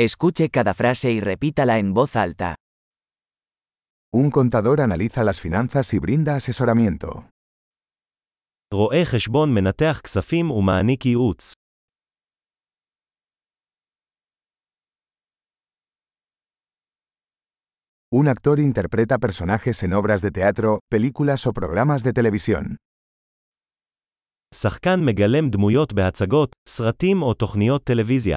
Escuche cada frase y repítala en voz alta. Un contador analiza las finanzas y brinda asesoramiento. רואה חשבון מנתח כספים ומעניק ייעוץ. Un actor interpreta personajes en obras de teatro, películas o programas de televisión. שחקן מגלם דמויות בהצגות, סרטים או תוכניות טלוויזיה.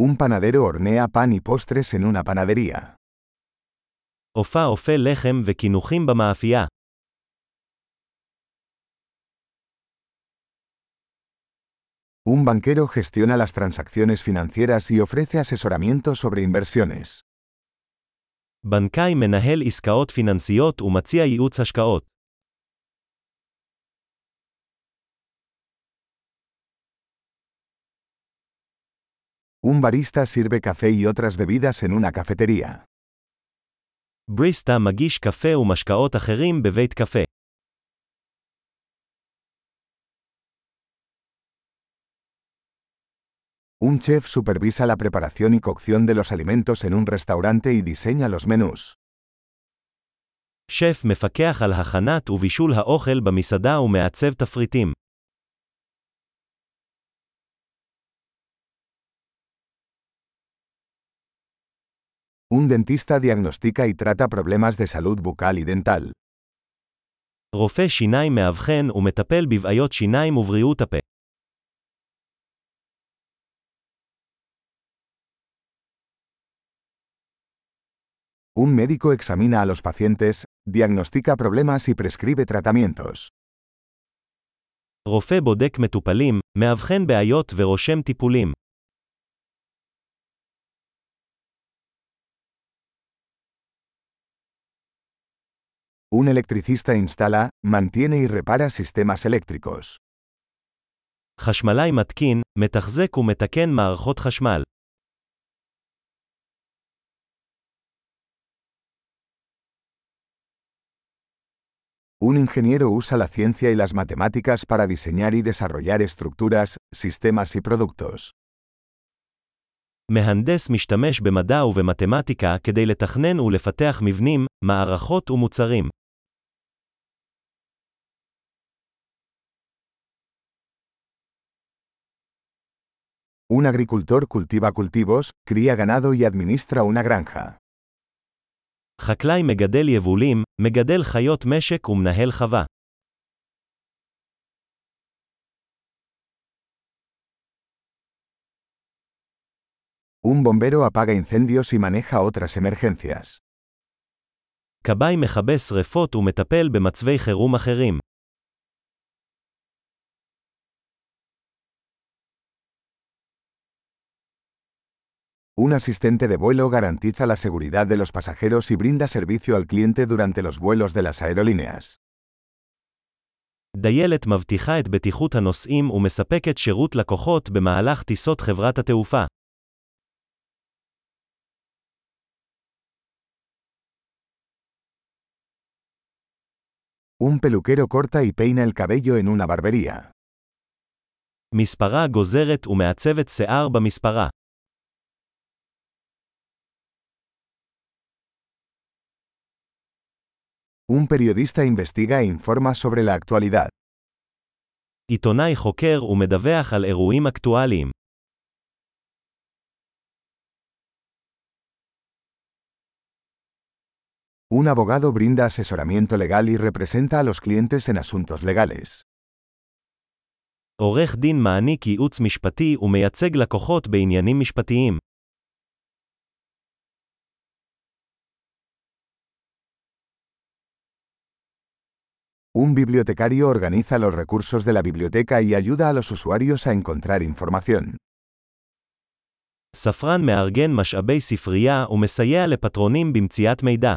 Un panadero hornea pan y postres en una panadería. אופה אופה לחם וקינוחים במאפייה. Un banquero gestiona las transacciones financieras y ofrece asesoramiento sobre inversiones. בנקאי מנהל עסקאות פיננסיות ומציע ייעוץ השקעות. Un barista sirve café y otras bebidas en una cafetería. בריסטה מגיש קפה ומשקאות אחרים בבית קפה. Un chef supervisa la preparación y cocción de los alimentos en un restaurante y diseña los menús. שף מפקח על הכנת ובישול האוכל במסעדה ומעצב תפריטים. Un dentista diagnostica y trata problemas de salud bucal y dental. רופא שיניים מאבחן ומטפל בבעיות שיניים ובריאות הפה. Un médico examina a los pacientes, diagnostica problemas y prescribe tratamientos. רופא בודק מטופלים, מאבחן בעיות ורושם טיפולים. Un electricista instala, mantiene y repara sistemas eléctricos. חשמלאי מתקין, מתחזק ומתקן מערכות חשמל. Un ingeniero usa la ciencia y las matemáticas para diseñar y desarrollar estructuras, sistemas y productos. מהנדס משתמש במדע ובמתמטיקה כדי לתכנן ולפתח מבנים, מערכות ומוצרים. Un agricultor cultiva cultivos, cría ganado y administra una granja. חקלאי מגדל יבולים, מגדל חיות משק ומנהל חווה. Un bombero apaga incendios y maneja otras emergencias. כבאי מכבה שרפות ומטפל במצבי חירום אחרים. Un asistente de vuelo garantiza la seguridad de los pasajeros y brinda servicio al cliente durante los vuelos de las aerolíneas. דיילת מבטיחה את בטיחות הנוסעים ומספקת שירות לקוחות במהלך טיסות חברת התעופה. Un peluquero corta y peina el cabello en una barbería. מספרה גוזרת ומעצבת שיער במספרה. Un periodista investiga e informa sobre la actualidad. עיתונאי חוקר ומדווח על אירועים אקטואליים. Un abogado brinda asesoramiento legal y representa a los clientes en asuntos legales. עורך דין מעניק ייעוץ משפטי ומייצג לקוחות בעניינים משפטיים. Un bibliotecario organiza los recursos de la biblioteca y ayuda a los usuarios a encontrar información. ספרן מארגן משאבי ספרייה ומסייע לפטרונים במציאת מידע.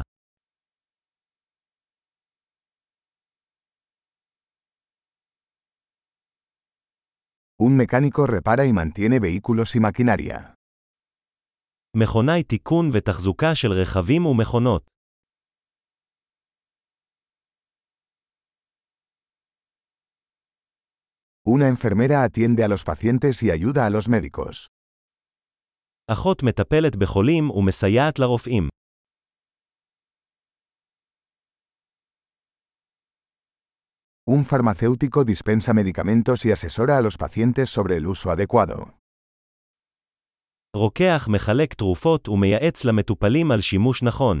Un mecánico repara y mantiene vehículos y maquinaria. מכונאי תיקון ותחזוקה של רכבים ומכונות. Una enfermera atiende a los pacientes y ayuda a los médicos. אחות מטפלת בחולים ומסייעת לרופאים. Un farmacéutico dispensa medicamentos y asesora a los pacientes sobre el uso adecuado. רוקח מחלק תרופות ומייעץ למטופלים על שימוש נכון.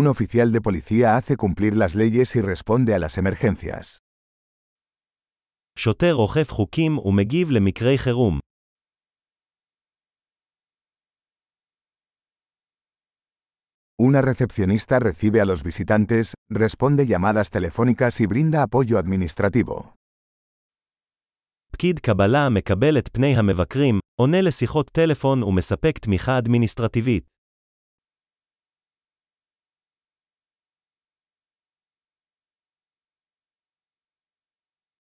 Un oficial de policía hace cumplir las leyes y responde a las emergencias. שוטר אוכף חוקים ומגיב למקרי חירום. Una recepcionista recibe a los visitantes, responde llamadas telefónicas y brinda apoyo administrativo. פקיד קבלה מקבל את פני המבקרים, עונה לשיחות טלפון ומספק תמיכה אדמיניסטרטיבית.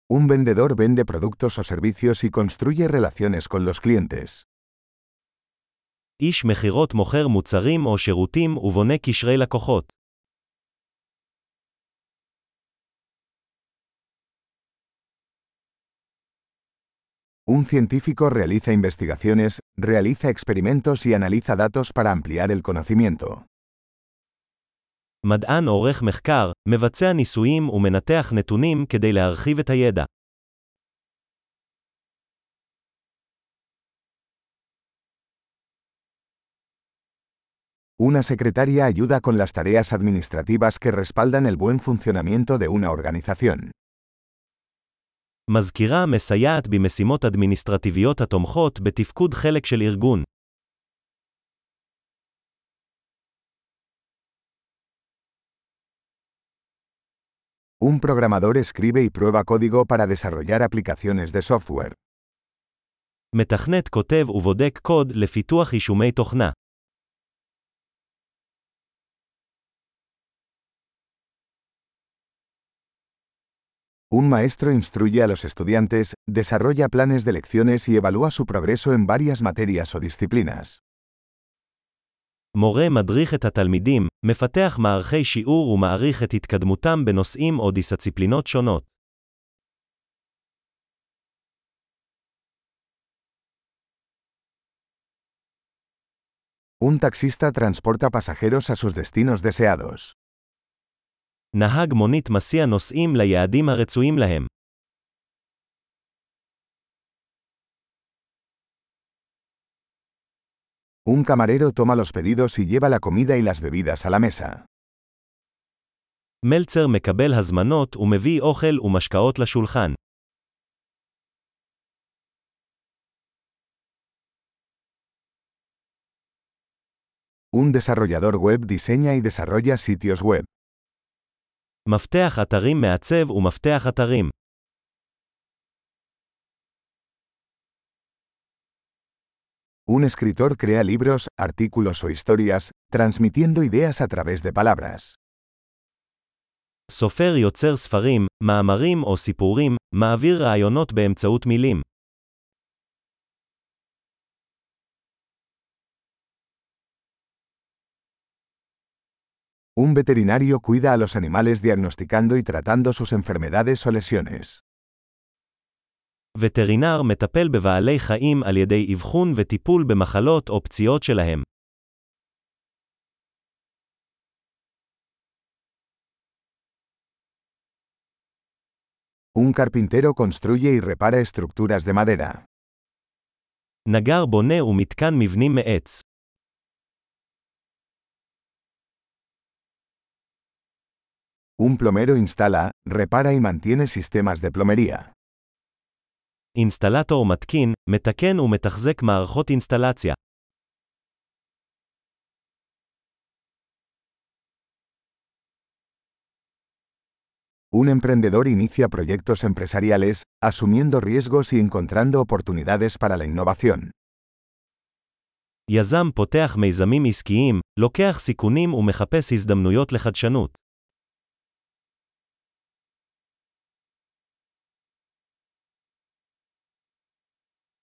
Un vendedor vende productos o servicios y construye relaciones con los clientes. איש מכירות מוכר מוצרים או שירותים ובונה קשרי לקוחות. Un científico realiza investigaciones, realiza experimentos y analiza datos para ampliar el conocimiento. מדען עורך מחקר, מבצע ניסויים ומנתח נתונים כדי להרחיב את הידע. Una secretaria ayuda con las tareas administrativas que respaldan el buen funcionamiento de una organización. מזכירה מסייעת במשימות אדמיניסטרטיביות התומכות בתפקוד חלק של ארגון. Un programador escribe y prueba código para desarrollar aplicaciones de software. מתכנת כותב ובודק קוד לפיתוח יישומי תוכנה. Un maestro instruye a los estudiantes, desarrolla planes de lecciones y evalúa su progreso en varias materias o disciplinas. מורה מדריך את התלמידים, מפתח מערכי שיעור ומעריך את התקדמותם בנושאים או דיסציפלינות שונות. Un taxista transporta pasajeros a sus destinos deseados. נהג מונית מסיע נוסעים ליעדים הרצויים להם. Un camarero toma los pedidos y lleva la comida y las bebidas a la mesa. מלצר מקבל הזמנות ומביא אוכל ומשקאות לשולחן. Un desarrollador web diseña y desarrolla sitios web. מפתח אתרים מעצב ומפתח אתרים. Un escritor crea libros, artículos o historias, transmitiendo ideas a través de palabras. סופר יוצר ספרים, מאמרים או סיפורים, מעביר רעיונות באמצעות מילים. Un veterinario cuida a los animales diagnosticando y tratando sus enfermedades o lesiones. וטרינר מטפל בבעלי חיים על ידי אבחון וטיפול במחלות או פציעות שלהם. Un carpintero construye y repara estructuras de madera. נגר בונה ומתקן מבנים מעץ. Un plomero instala, repara y mantiene sistemas de plomería. אינסטלטור מתקין, מתקן ומתחזק מערכות אינסטלציה. Un emprendedor inicia proyectos empresariales, asumiendo riesgos y encontrando oportunidades para la innovación. יזם פותח מיזמים עסקיים, לוקח סיכונים ומחפש הזדמנויות לחדשנות.